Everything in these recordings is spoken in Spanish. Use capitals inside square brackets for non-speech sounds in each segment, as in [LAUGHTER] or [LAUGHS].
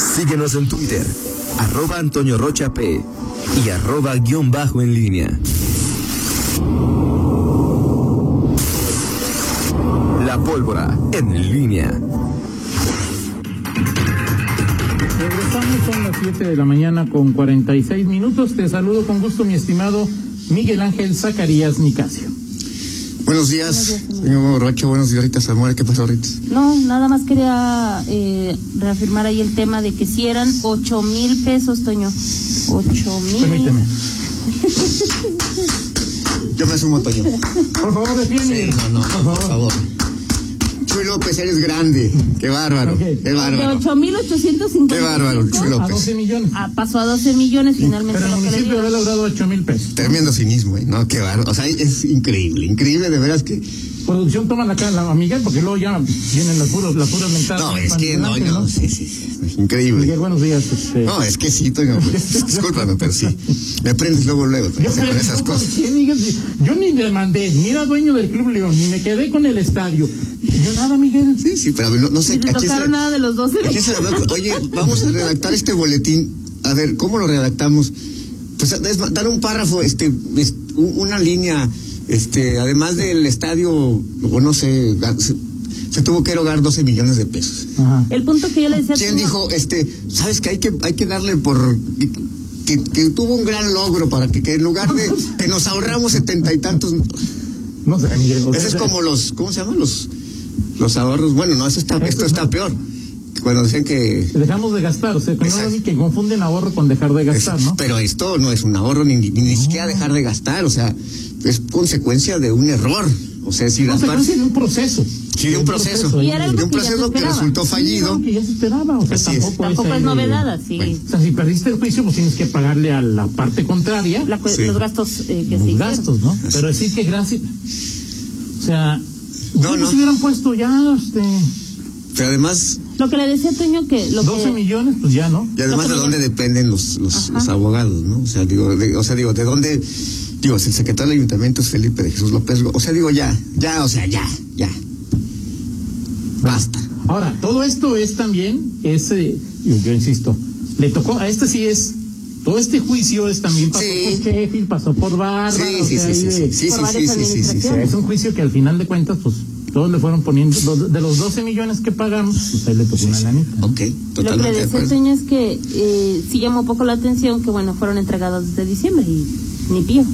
Síguenos en Twitter, arroba Antonio Rocha P y arroba guion bajo en línea. La pólvora en línea. Regresamos, son las 7 de la mañana con 46 minutos. Te saludo con gusto, mi estimado Miguel Ángel Zacarías Nicasio. Buenos días, señor Rocha. Buenos días, Rita Zamora. ¿Qué pasó, Rita? No, nada más quería eh, reafirmar ahí el tema de que si eran ocho mil pesos, Toño. Ocho mil. Permíteme. [LAUGHS] Yo me sumo, Toño. Por favor, defiende. No, no, por favor. Chuy López, eres grande. Qué bárbaro. Ok. Qué De bárbaro. ocho mil ochocientos cincuenta. Qué bárbaro, Chuy A López. 12 millones. Ah, pasó a 12 millones finalmente Pero el municipio había logrado 8 mil pesos. Tremendo cinismo, ¿eh? No, qué bárbaro. O sea, es increíble, increíble, de veras que. Producción toma la cara a Miguel porque luego ya vienen las puras, las puras mentadas. No, es que no, no, sí, sí, sí. Es increíble. Miguel, buenos días. Este... No, es que sí, Toño. pues, [LAUGHS] discúlpame, pero sí. Me aprendes luego, luego, Yo, con esas cosas. ¿Qué, Miguel? Yo ni le mandé, ni era dueño del Club León, ni me quedé con el estadio. Yo nada, Miguel. Sí, sí, pero no, no sé. Ni le ¿a quién se tocaron le- nada de los 12 ¿a quién se le habló? Oye, vamos a redactar este boletín. A ver, ¿cómo lo redactamos? Pues es dar un párrafo, este, es- u- una línea, este, además del estadio, o no sé, se, se tuvo que erogar 12 millones de pesos. Ajá. El punto que yo le decía a ¿Quién dijo, este, sabes que hay que, hay que darle por que, que tuvo un gran logro para que, que en lugar de [LAUGHS] que nos ahorramos setenta y tantos, No sé, Miguel. o ese sea, es como los, ¿cómo se llaman los, los ahorros? Bueno, no, eso está, esto está peor. Cuando decían que Dejamos de gastar, o sea, que, no confunden ahorro con dejar de gastar, ¿no? Pero esto no es un ahorro ni, ni, ni siquiera dejar de gastar, o sea, es consecuencia de un error. O sea, si las Consecuencia partes. de un proceso. Sí, de un proceso. Y era algo De un que ya se proceso que resultó Sí, fallido. no, que ya se esperaba, o sea, Así es. tampoco, Tampoco es novedad. Bueno. O sea, si perdiste el juicio, pues tienes que pagarle a la parte contraria La Sí. Los gastos eh, que los se gastos, ¿no? Pero decir que gracias. O sea, No, ¿cómo no. se hubieran puesto ya este, Pero además, Lo que le decía a Toño que lo 12 que millones, pues ya, ¿no? y además de dónde dependen los, los, los abogados, ¿no? O sea, digo, de, o sea, digo, de dónde, digo, si el secretario del ayuntamiento es Felipe de Jesús López, o sea, digo, ya, ya, o sea, ya, ya. Basta. Ahora, todo esto es también, ese, yo, yo insisto, le tocó, a este sí es, todo este juicio es también pasó Sí. por Sheffield, pasó por Barra, Sí, sí, sí, sí, sí, sí, por sí, es un juicio que al final de cuentas, pues, todos le fueron poniendo, de los 12 millones que pagamos, pues ahí le tocó una lanita. ¿no? Ok, Lo que le totalmente de decía a acuerdo. Toño es que eh, sí llamó poco la atención que, bueno, fueron entregados desde diciembre y ni pío.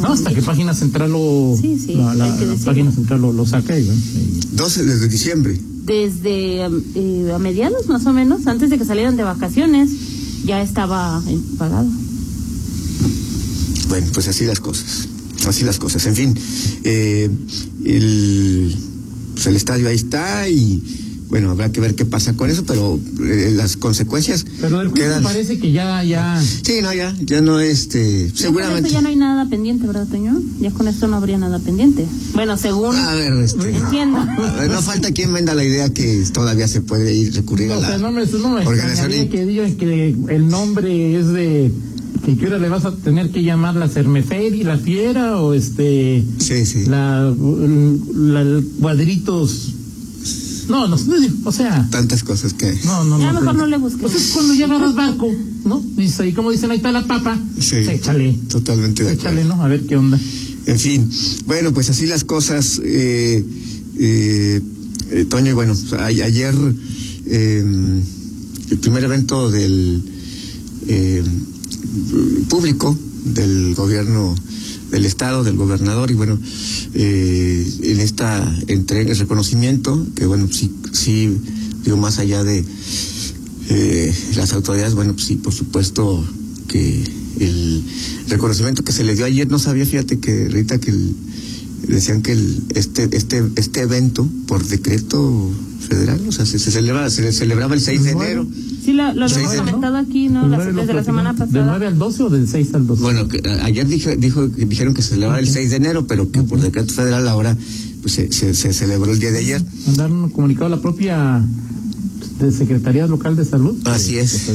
No, hasta que página central lo, Sí, sí, la, la- hay que la decirlo. página central lo, lo saca y bueno, y- 12 desde diciembre. Desde eh, a mediados, más o menos, antes de que salieran de vacaciones, ya estaba pagado. Bueno, pues así las cosas. Así las cosas. En fin, eh, el, pues el estadio ahí está y bueno, habrá que ver qué pasa con eso, pero eh, las consecuencias pero juicio quedan. parece que ya, ya, Sí, no, ya, ya no este, Ya con seguramente. esto ya no hay nada pendiente, ¿verdad, Toño? Ya con esto no habría nada pendiente. Bueno, según A ver, este, entiendo. a ver, no falta quien venda la idea que todavía se puede ir recurrir No, a o la sea, no me, no me organización. extrañaría que digan que el nombre es de que que ahora le vas a tener que llamar la Cermeferi, la Fiera o este Sí, sí. la, la, la cuadritos. No, no, o sea, Tantas cosas que. no, no, Ya no. mejor no le busques. Pues es cuando ya agarras barco, ¿no? Dice ahí, como dicen, ahí está la papa. Sí. pues échale, Totalmente de acuerdo. échale, ¿no? A ver qué onda. En fin, bueno, pues así las cosas. Eh, eh, eh, Toño, y bueno, a- ayer eh, el primer evento del eh, público del gobierno del estado, del gobernador, y bueno, eh, en esta entrega, el reconocimiento, que bueno, sí, sí, digo, más allá de eh, las autoridades, bueno, pues sí, por supuesto que el reconocimiento que se le dio ayer, no sabía, fíjate que Rita, que el- decían que el, este, este, este evento, por decreto federal, o sea, se, se celebra, se celebraba el 6 de enero. Sí, lo, lo habíamos comentado aquí, ¿no? La- desde la semana platicamos. ¿Del 9 pasada. al 12 o del 6 al 12? Bueno, que, a- ayer dije, dijo, dijeron que se celebraba el 6 de enero, pero que por decreto federal ahora pues, se, se, se celebró el día de ayer. Mandaron un comunicado a la propia de Secretaría Local de Salud. Así es.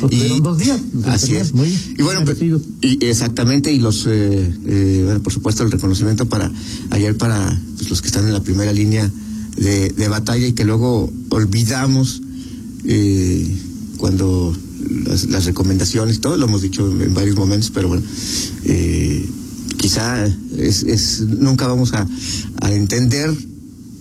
Pues Y- dos días. Así es. Muy y bueno, pues, y exactamente, y los, eh, eh, bueno, por supuesto, el reconocimiento para ayer para pues, los que están en la primera línea de, de batalla y que luego olvidamos eh, cuando las, las recomendaciones, todo lo hemos dicho en varios momentos, pero bueno, eh, quizá es, es, nunca vamos a, a entender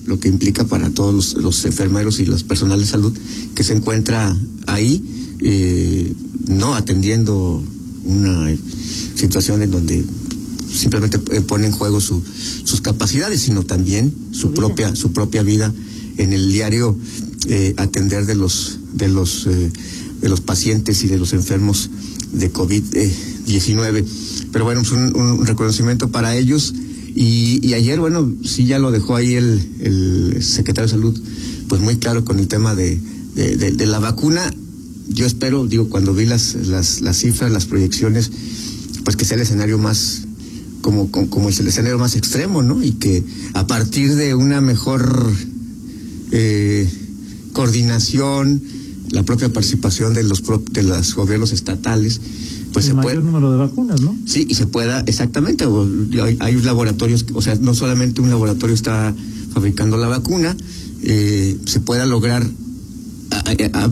lo que implica para todos los, los, enfermeros y los personal de salud que se encuentra ahí, eh, no atendiendo una situación en donde simplemente pone en juego su, sus capacidades, sino también su propia, su propia vida en el diario eh, atender de los de los eh, de los pacientes y de los enfermos de COVID-19. Pero bueno, es un, un, reconocimiento para ellos. Y, y, ayer, bueno, sí ya lo dejó ahí el, secretario de Salud, pues muy claro con el tema de, de, la vacuna. Yo espero, digo, cuando vi las, las, cifras, las proyecciones, pues que sea el escenario más, como, como, como, el escenario más extremo, ¿no? Y que a partir de una mejor eh, coordinación, la propia participación de los de los gobiernos estatales, pues el se mayor puede. número de vacunas, ¿no? Sí, y se pueda, exactamente, hay, hay, laboratorios, o sea, no solamente un laboratorio está fabricando la vacuna, eh, se pueda lograr, a, a, a,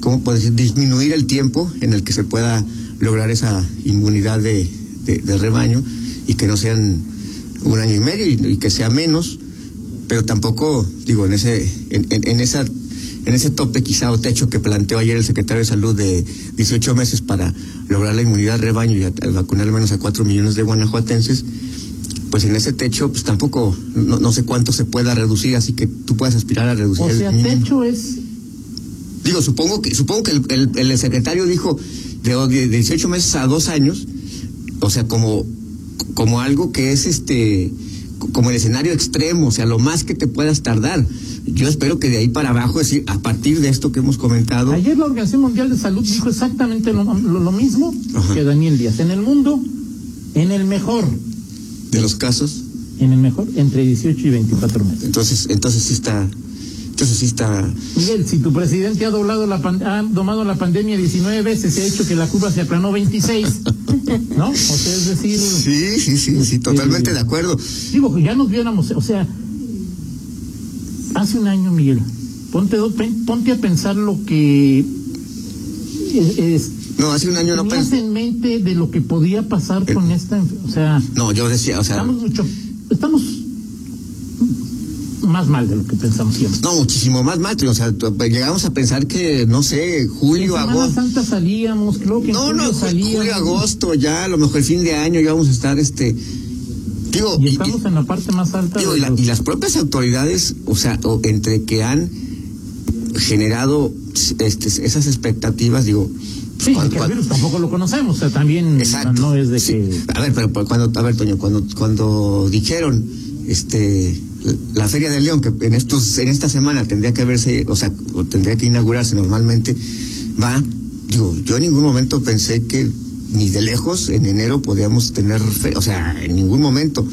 ¿cómo puede decir? Disminuir el tiempo en el que se pueda lograr esa inmunidad de, de, de rebaño y que no sean un año y medio y, y, que sea menos, pero tampoco, digo, en ese, en, en, en esa en ese tope quizá o techo que planteó ayer el secretario de Salud de 18 meses para lograr la inmunidad rebaño y a, a vacunar al menos a 4 millones de guanajuatenses, pues en ese techo pues tampoco, no, no, sé cuánto se pueda reducir, así que tú puedes aspirar a reducir. O sea, el techo es... Digo, supongo que, supongo que el, el, el secretario dijo de, de 18 meses a dos años, o sea, como, como algo que es este como el escenario extremo, o sea, lo más que te puedas tardar. Yo espero que de ahí para abajo, es decir, a partir de esto que hemos comentado. Ayer la Organización Mundial de Salud dijo exactamente lo, lo, lo mismo Ajá. que Daniel Díaz. En el mundo, en el mejor. ¿De los casos? En el mejor, entre 18 y 24 meses. Entonces, entonces sí está. Entonces sí está. Miguel, si tu presidente ha doblado la ha domado la pandemia 19 veces, se ha hecho que la curva se aplanó 26. ¿No? O sea, es decir. Sí, sí, sí, sí, totalmente eh, de acuerdo. Digo, ya nos viéramos, o sea, hace un año, Miguel, ponte, ponte a pensar lo que es, es no, hace un año no pensé. en mente de lo que podía pasar con esta, o sea. No, yo decía, o sea. Estamos mucho, estamos más mal de lo que pensamos siempre. No, muchísimo más mal, o sea, llegamos a pensar que, no sé, julio, en agosto. Santa salíamos, creo que No, en no, salíamos. julio, agosto, ya, a lo mejor el fin de año ya vamos a estar, este, digo. Y estamos y, en la parte más alta. Digo, de y, la, los... y, las propias autoridades, o sea, o entre que han generado este, esas expectativas, digo, Sí, cuando, que el virus tampoco lo conocemos, o sea, también exacto, no es de sí. que... A ver, pero cuando, a ver, Toño, cuando, cuando dijeron, este, la Feria de León, que en estos, en esta semana tendría que haberse, o sea, o tendría que inaugurarse normalmente, va, digo, yo en ningún momento pensé que ni de lejos en enero podíamos tener, o sea, en ningún momento.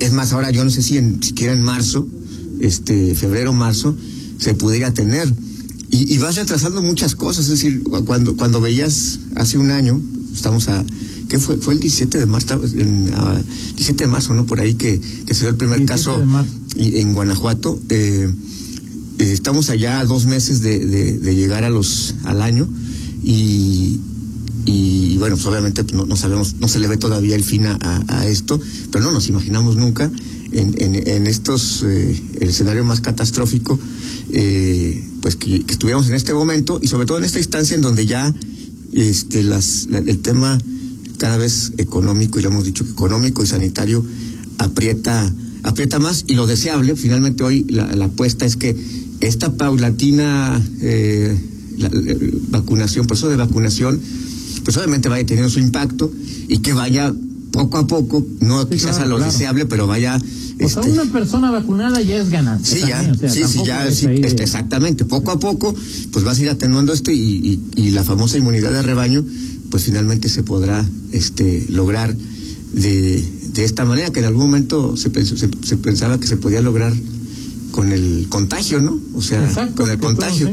Es más, ahora yo no sé si en, siquiera en marzo, este, febrero, marzo, se pudiera tener. Y, y vas retrasando muchas cosas, es decir, cuando, cuando veías hace un año, estamos a, ¿qué fue? Fue el 17 de marzo, en, uh, 17 de marzo, ¿no? Por ahí que, que se dio el primer caso en Guanajuato. Eh, eh, estamos allá a dos meses de, de, de, llegar a los, al año y, y bueno, pues obviamente no, no, sabemos, no se le ve todavía el fin a, a, a esto, pero no nos imaginamos nunca en, en, en estos, eh, el escenario más catastrófico, eh, pues que, que, estuviéramos en este momento y sobre todo en esta instancia en donde ya este, las, la, el tema cada vez económico, y lo hemos dicho que económico y sanitario aprieta, aprieta más y lo deseable, finalmente hoy la, la apuesta es que esta paulatina eh, la, la, vacunación, proceso de vacunación, pues obviamente vaya teniendo su impacto y que vaya poco a poco, no sí, quizás claro, a lo claro. deseable, pero vaya. O este... sea, una persona vacunada ya es ganancia. Sí, ya, o sea, sí, sí, ya, sí, de... este, exactamente. Poco a poco, pues vas a ir atenuando esto y, y, y, la famosa inmunidad de rebaño, pues finalmente se podrá este, lograr de, de esta manera, que en algún momento se, pensó, se, se pensaba que se podía lograr con el contagio, ¿no? O sea, Exacto, con el contagio.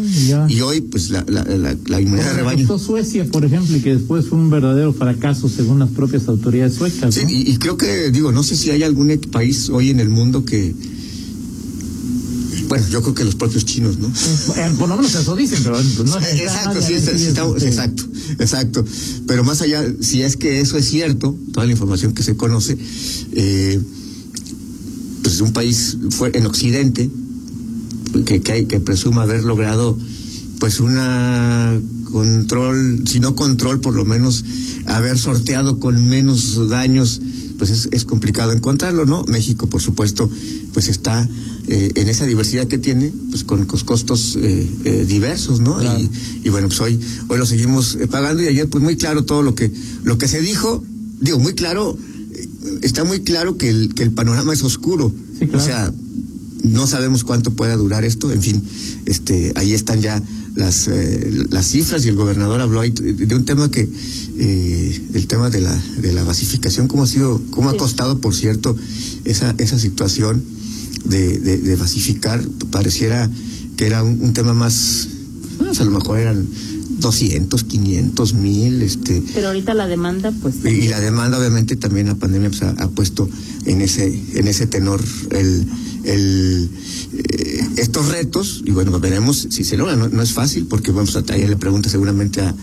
Y hoy, pues, la, la, la, la inmunidad de rebaño. Suecia, por ejemplo, y que después fue un verdadero fracaso según las propias autoridades suecas. Sí, ¿no? y, y, creo que, digo, no sé si hay algún país hoy en el mundo que. Bueno, yo creo que los propios chinos, ¿no? Eh, por lo menos eso dicen, pero pues, no es [LAUGHS] exacto, sí, estamos, exacto, exacto. Pero más allá, si es que eso es cierto, toda la información que se conoce, eh, pues un país fue en Occidente que, que, que presuma haber logrado pues una control, si no control, por lo menos haber sorteado con menos daños, pues es, es complicado encontrarlo, ¿no? México, por supuesto, pues está eh, en esa diversidad que tiene, pues con, costos eh, eh, diversos, ¿no? Y, y, bueno, pues hoy, hoy lo seguimos eh, pagando y ayer, pues muy claro todo lo que, lo que se dijo, digo, muy claro, eh, está muy claro que el, que el panorama es oscuro. Sí, claro. O sea, no sabemos cuánto pueda durar esto, en fin, este, ahí están ya las, eh, las cifras y el gobernador habló ahí de un tema que, eh, el tema de la, de la basificación, cómo ha sido, cómo Sí. ha costado, por cierto, esa, esa situación de, de, de basificar, pareciera que era un, un tema más, pues, a lo mejor eran 200, 500 mil, este, Pero ahorita la demanda, pues. y, y la demanda, obviamente, también la pandemia pues, ha, ha puesto en ese, en ese tenor el, el, eh, estos retos. Y bueno, veremos si se logra. No, no es fácil, porque bueno, pues, ayer le pregunta seguramente a-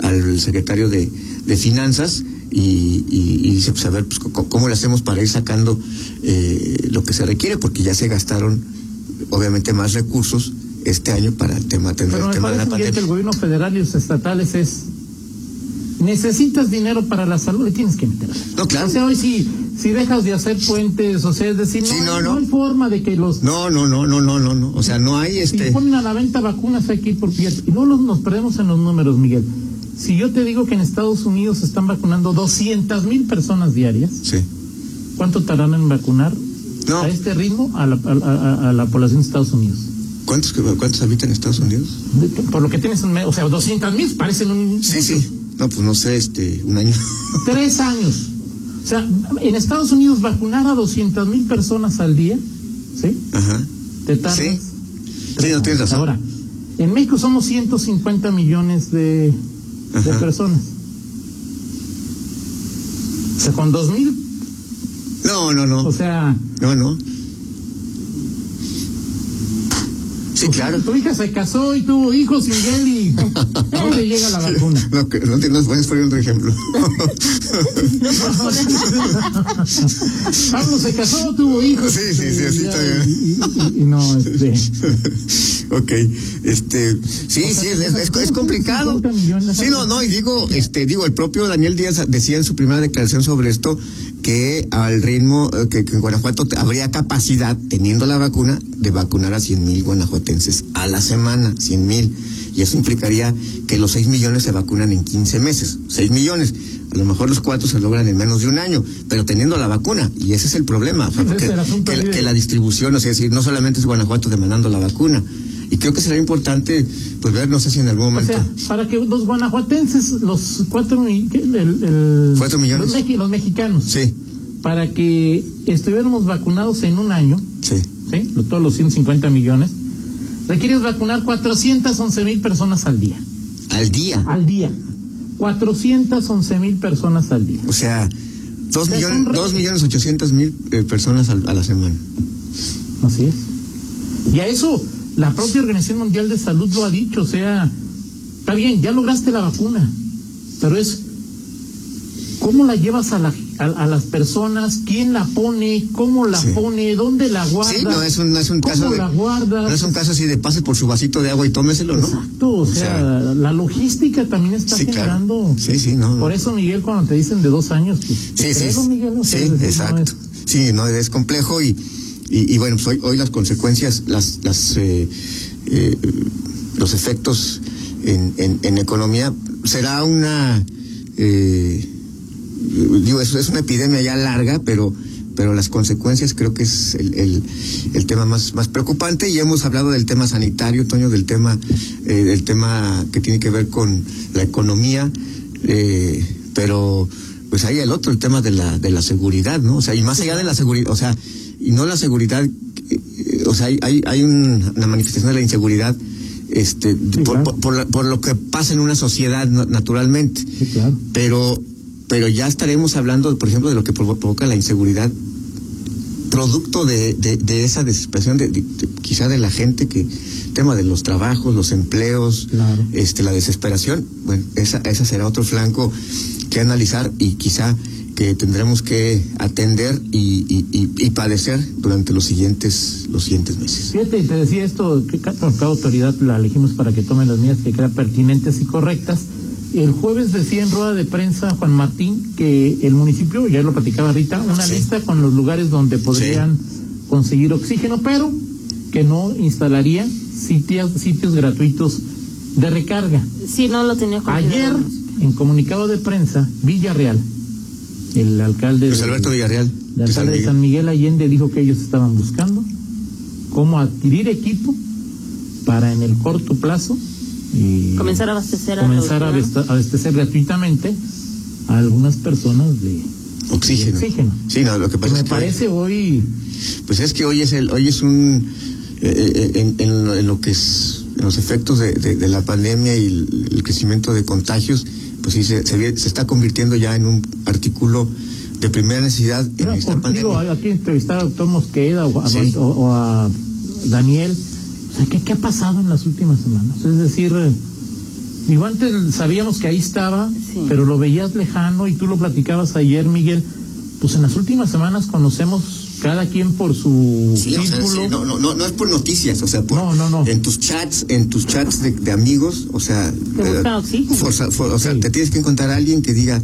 al secretario de, de Finanzas. Y, y- y dice, pues a ver, pues, ¿cómo le hacemos para ir sacando eh, lo que se requiere? Porque ya se gastaron, obviamente, más recursos este año para el tema, atender Pero el tema de la que el pandemia. gobierno federal y los estatales es necesitas dinero para la salud y tienes que meter. No, claro. O sea, hoy si, si dejas de hacer puentes, o sea, es decir, no, Sí, no, hay- no. hay forma de que los No, no, no, no, no, no, no. O sea, no hay si este. ponen a la venta vacunas aquí por pie y no los, nos perdemos en los números, Miguel. Si yo te digo que en Estados Unidos se están vacunando 200 mil personas diarias, Sí. ¿cuánto tardan en vacunar No. a este ritmo a la, a, a- a la población de Estados Unidos? ¿Cuántos, cuántos habitan en Estados Unidos? Por lo que tienes o sea, 200 mil parecen un... Sí, sí. No, pues no sé, este, un año. [LAUGHS] Tres años. O sea, en Estados Unidos vacunar a 200 mil personas al día, ¿sí? Ajá. Te tardas. Sí. no, tienes razón. Ahora, en México somos 150 millones de, personas. O sea, con 2 mil, No, no, no. o sea, No, no. Sí, claro. tu hija se casó y tuvo hijos, Miguel, y no [LAUGHS] le llega la vacuna. No, que- no, no puedes poner otro ejemplo. Pablo se casó, tuvo hijos. Sí, sí, sí, así está bien. y- y- y no, este. ok, este, sí, sí, es, es- es complicado. 50 millones. Sí, no, no, y digo, este, digo, el propio Daniel Díaz decía en su primera declaración sobre esto que al ritmo eh, que, que en Guanajuato habría capacidad, teniendo la vacuna, de vacunar a 100 mil guanajuatenses a la semana, 100 mil. Y eso implicaría que los 6 millones se vacunan en 15 meses. 6 millones. A lo mejor los cuatro se logran en menos de un año, pero teniendo la vacuna. Y ese es el problema. que la distribución, o sea, es decir, no solamente es Guanajuato demandando la vacuna. Y creo que será importante, pues ver, no sé si en algún O momento. sea, para que los guanajuatenses, los cuatro, el, el- ¿Cuatro millones? Los, mexicanos, Sí, para que estuviéramos vacunados en un año, sí. ¿sí? Todos los 150 millones, requieres vacunar 411 mil personas al día. Al día. Al día. 411 mil personas al día. O sea, dos sea, millones, son re- dos millones ochocientas mil eh, personas al- a la semana. Así es. Y a eso la propia Organización Mundial de Salud lo ha dicho, o sea, está bien, ya lograste la vacuna, pero es cómo la llevas a, la, a, a las personas, quién la pone, cómo la Sí. pone, dónde la guardas. Sí, no es un, no es un ¿Cómo caso de. la guardas? No es un caso así de pase por su vasito de agua y tómeselo, ¿no? Exacto, o sea, sea, la logística también está Sí, claro. generando. Sí, sí, no. Por eso, Miguel, cuando te dicen de dos años, pues, Sí, sí. Miguel, o sea, sí, no exacto. es- Sí, no, es complejo y, y, y bueno, pues hoy, hoy las consecuencias, las, las, eh, eh, los efectos en, en, en economía, será una, eh, digo, es, es una epidemia ya larga, pero pero las consecuencias creo que es el, el, el tema más, más preocupante y hemos hablado del tema sanitario, Toño, del tema, eh, del tema que tiene que ver con la economía, eh, pero pues hay el otro, el tema de la, de la seguridad, ¿no? O sea, y más allá de la seguridad, o sea, y no la seguridad, eh, o sea, hay, hay, hay un- una manifestación de la inseguridad este, por, claro. por, por la- por lo que pasa en una sociedad na- naturalmente Sí, claro. pero pero ya estaremos hablando, por ejemplo, de lo que provo- provoca la inseguridad producto de, de, de esa desesperación, de, de- de- quizá de la gente que, tema de los trabajos, los empleos, Claro. este, la desesperación, bueno, esa, esa será otro flanco que analizar y quizá que tendremos que atender y, y, y- y padecer durante los siguientes, los siguientes meses. Fíjate, y te decía esto, que cada autoridad la elegimos para que tome las medidas que crean pertinentes y correctas. El jueves decía en rueda de prensa Juan Martín que el municipio, ya lo platicaba Rita, una Sí. lista con los lugares donde podrían conseguir oxígeno, pero que no instalaría sitios, sitios gratuitos de recarga. Sí, no lo tenía Ayer, en comunicado de prensa, Villarreal, el alcalde Luis de- Alberto Villarreal, el alcalde de Miguel. San Miguel Allende dijo que ellos estaban buscando cómo adquirir equipo para en el corto plazo eh, Comenzar a abastecer a comenzar a abastecer gratuitamente a algunas personas de Oxígeno. de oxígeno. Sí, no, lo que Que pasa me es que parece hoy Pues es que hoy es el, hoy es un eh, eh, en, en lo- en lo que es en los efectos de, de- de la pandemia y el, el crecimiento de contagios, pues sí se, se, está convirtiendo ya en un artículo de primera necesidad en Pero, esta digo, pandemia. aquí entrevistar a doctor Mosqueda o a, Sí. o- o a Daniel. O sea, ¿qué, ¿qué ha pasado en las últimas semanas? Es decir, eh, digo, antes sabíamos que ahí estaba, Sí. pero lo veías lejano y tú lo platicabas ayer, Miguel. Pues en las últimas semanas conocemos cada quien por su Sí, o sea, círculo. sí, no, no, no, no es por noticias, o sea, por, No, no, no. en tus chats, en tus chats de, de amigos, o sea, buscan eh, oxígeno. forza- for- o sea, Sí. te tienes que encontrar a alguien que diga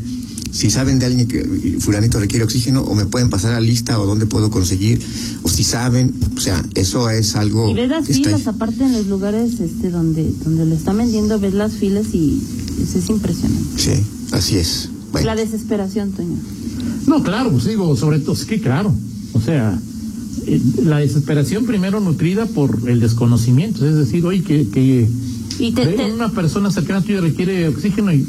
si saben de alguien que fulanito requiere oxígeno o me pueden pasar a lista o dónde puedo conseguir o si saben, o sea, eso es algo Y ves las ahí. filas, aparte en los lugares este donde donde lo están vendiendo, ves las filas y eso es impresionante. Sí, así es. Bueno, La desesperación, Toño. No, claro, pues digo, sobre todo, sí, claro. O sea, eh, la desesperación primero nutrida por el desconocimiento. Es decir, oye, que, que Y te, ve te- una persona cercana a ti requiere oxígeno y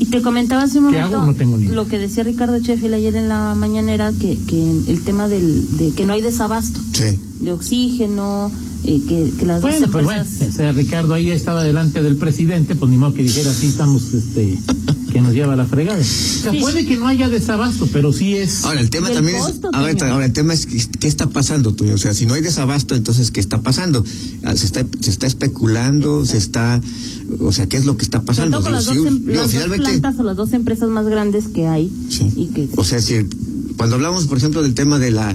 y te comentaba hace un ¿Qué momento hago? No tengo ni idea. lo que decía Ricardo Sheffield ayer en la mañanera, que, que el tema del, de que no hay desabasto sí. de oxígeno, eh, que, que las dos Bueno, pues bueno, empresas... o sea, Ricardo ahí estaba delante del presidente, pues ni modo que dijera así estamos, este, que nos lleva a la fregada. O sea, Sí. puede que no haya desabasto, pero sí es. Ahora el tema también es ahora, el tema es qué está pasando, Toño? O sea, si no hay desabasto, entonces qué está pasando? Ah, Se está se está especulando, se está o sea, ¿qué es lo que está pasando? con las, dos, em- digo, las dos finalmente plantas o las dos empresas más grandes que hay Sí. y que O sea, si cuando hablamos, por ejemplo, del tema de la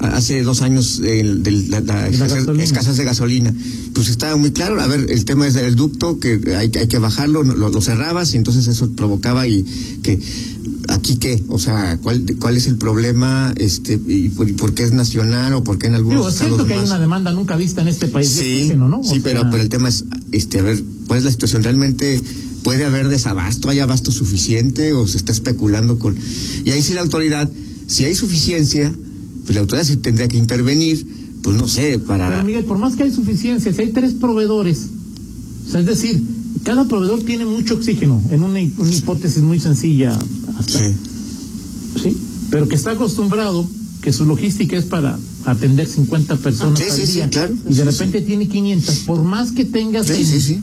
hace dos años el- de la, la la escasez, de gasolina, pues estaba muy claro. A ver, el tema es del ducto que hay, hay que bajarlo, lo, lo cerrabas y entonces eso provocaba y que aquí qué, o sea, cuál cuál es el problema, este y por, y por qué es nacional o por qué en algunos Digo, es estados cierto que hay más- una demanda nunca vista en este país Sí, ¿no? Sí, pero, pero el tema es, este, a ver, ¿cuál es la situación? ¿Realmente puede haber desabasto? ¿Hay abasto suficiente o se está especulando con...? Y ahí sí la autoridad, si hay suficiencia, pues la autoridad sí tendría que intervenir, pues no sé, para... Pero Miguel, por más que hay suficiencia, si hay tres proveedores, o sea, es decir, cada proveedor tiene mucho oxígeno, en una, una hipótesis muy sencilla, hasta, Sí. ¿sí? Pero que está acostumbrado que su logística es para atender 50 personas Sí, al sí, día claro. y de repente tiene 500, por más que tengas Sí, en sí, sí.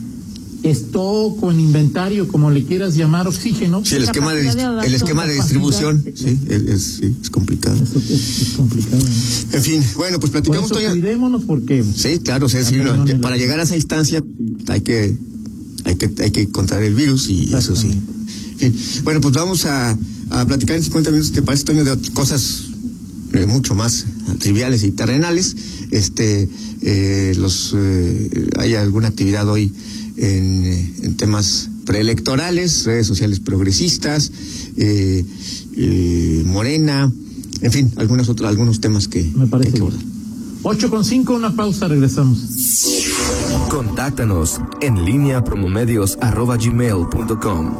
Stock o en inventario, como le quieras llamar, oxígeno, Sí, el esquema de, el esquema de distribución, sí, es, es- sí, es complicado. eso es, es complicado. ¿no? En fin, bueno, pues Por platicamos, eso Toño. cuidémonos porque Sí, claro, o sea, sí, no, para llegar a esa instancia hay que hay que hay que encontrar el virus y eso sí. Bueno, pues vamos a, a platicar en 50 minutos, ¿te parece, Toño, de cosas eh, mucho más triviales y terrenales? Este, eh, los eh, hay alguna actividad hoy en, eh, en temas preelectorales, redes sociales progresistas, eh, eh, Morena, en fin, algunos otros algunos temas que me parece que bien. abordar. 8 con 5, una pausa, regresamos. Contáctanos en línea promomedios arroba gmail punto com.